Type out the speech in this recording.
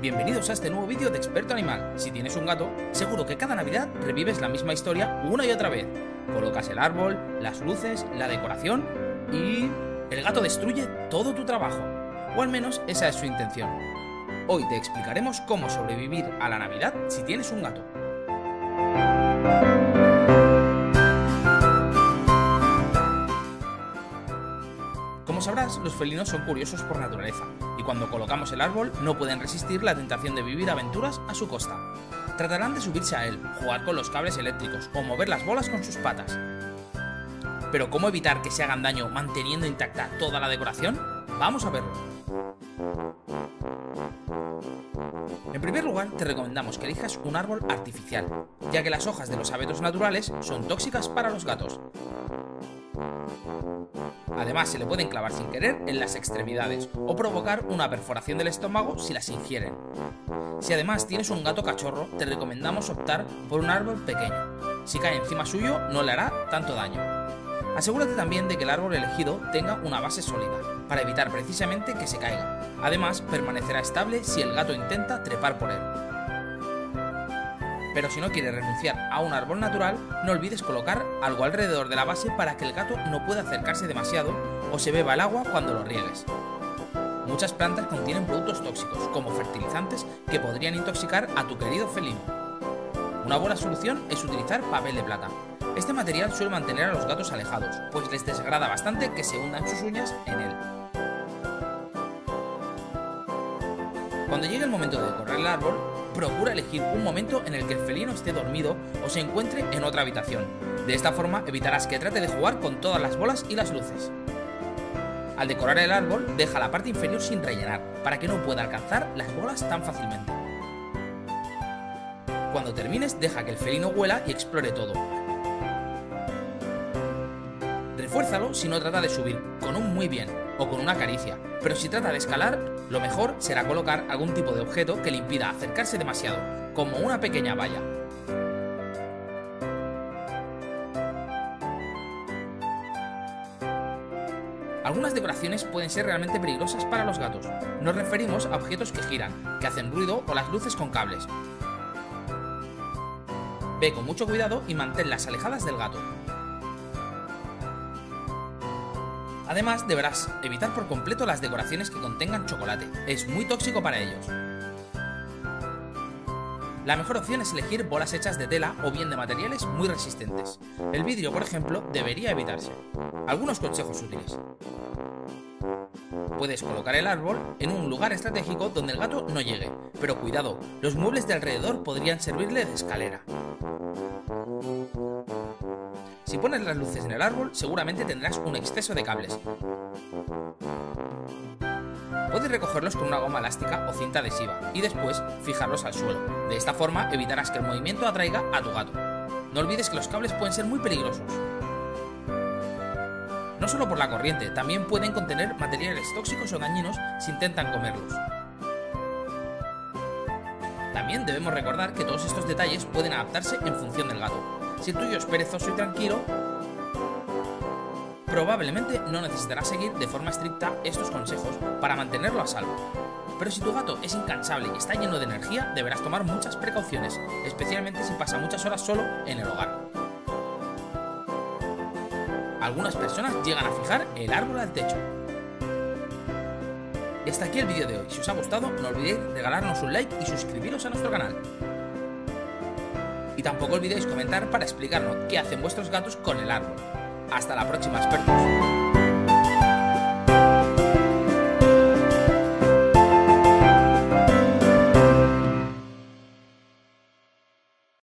Bienvenidos a este nuevo vídeo de Experto Animal. Si tienes un gato, seguro que cada Navidad revives la misma historia una y otra vez. Colocas el árbol, las luces, la decoración y... el gato destruye todo tu trabajo. O al menos esa es su intención. Hoy te explicaremos cómo sobrevivir a la Navidad si tienes un gato. Como sabrás, los felinos son curiosos por naturaleza, y cuando colocamos el árbol no pueden resistir la tentación de vivir aventuras a su costa. Tratarán de subirse a él, jugar con los cables eléctricos o mover las bolas con sus patas. Pero ¿cómo evitar que se hagan daño manteniendo intacta toda la decoración? Vamos a verlo. En primer lugar, te recomendamos que elijas un árbol artificial, ya que las hojas de los abetos naturales son tóxicas para los gatos. Además, se le pueden clavar sin querer en las extremidades o provocar una perforación del estómago si las ingieren. Si además tienes un gato cachorro, te recomendamos optar por un árbol pequeño. Si cae encima suyo, no le hará tanto daño. Asegúrate también de que el árbol elegido tenga una base sólida, para evitar precisamente que se caiga. Además, permanecerá estable si el gato intenta trepar por él. Pero si no quieres renunciar a un árbol natural, no olvides colocar algo alrededor de la base para que el gato no pueda acercarse demasiado o se beba el agua cuando lo riegues. Muchas plantas contienen productos tóxicos, como fertilizantes, que podrían intoxicar a tu querido felino. Una buena solución es utilizar papel de plata. Este material suele mantener a los gatos alejados, pues les desagrada bastante que se hundan sus uñas en él. Cuando llegue el momento de decorar el árbol, procura elegir un momento en el que el felino esté dormido o se encuentre en otra habitación. De esta forma evitarás que trate de jugar con todas las bolas y las luces. Al decorar el árbol, deja la parte inferior sin rellenar, para que no pueda alcanzar las bolas tan fácilmente. Cuando termines, deja que el felino huela y explore todo. Refuérzalo si no trata de subir, con un muy bien, o con una caricia, pero si trata de escalar, lo mejor será colocar algún tipo de objeto que le impida acercarse demasiado, como una pequeña valla. Algunas decoraciones pueden ser realmente peligrosas para los gatos. Nos referimos a objetos que giran, que hacen ruido o las luces con cables. Ve con mucho cuidado y manténlas alejadas del gato. Además, deberás evitar por completo las decoraciones que contengan chocolate. Es muy tóxico para ellos. La mejor opción es elegir bolas hechas de tela o bien de materiales muy resistentes. El vidrio, por ejemplo, debería evitarse. Algunos consejos útiles. Puedes colocar el árbol en un lugar estratégico donde el gato no llegue, pero cuidado, los muebles de alrededor podrían servirle de escalera. Si pones las luces en el árbol, seguramente tendrás un exceso de cables. Puedes recogerlos con una goma elástica o cinta adhesiva y después fijarlos al suelo. De esta forma evitarás que el movimiento atraiga a tu gato. No olvides que los cables pueden ser muy peligrosos. No solo por la corriente, también pueden contener materiales tóxicos o dañinos si intentan comerlos. También debemos recordar que todos estos detalles pueden adaptarse en función del gato. Si el tuyo es perezoso y tranquilo, probablemente no necesitarás seguir de forma estricta estos consejos para mantenerlo a salvo. Pero si tu gato es incansable y está lleno de energía, deberás tomar muchas precauciones, especialmente si pasa muchas horas solo en el hogar. Algunas personas llegan a fijar el árbol al techo. Y hasta aquí el vídeo de hoy. Si os ha gustado, no olvidéis regalarnos un like y suscribiros a nuestro canal. Y tampoco olvidéis comentar para explicarnos qué hacen vuestros gatos con el árbol. Hasta la próxima, expertos.